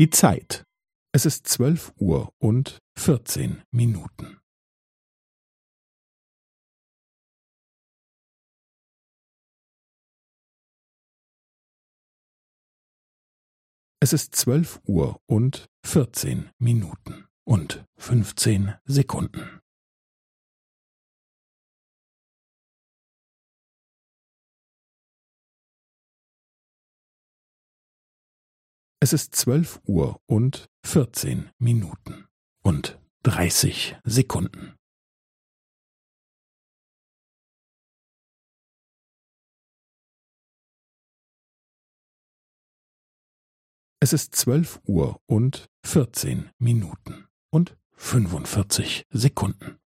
Die Zeit. Es ist zwölf Uhr und vierzehn Minuten. Es ist zwölf Uhr und vierzehn Minuten und fünfzehn Sekunden. Es ist zwölf Uhr und vierzehn Minuten und dreißig Sekunden. Es ist zwölf Uhr und vierzehn Minuten und fünfundvierzig Sekunden.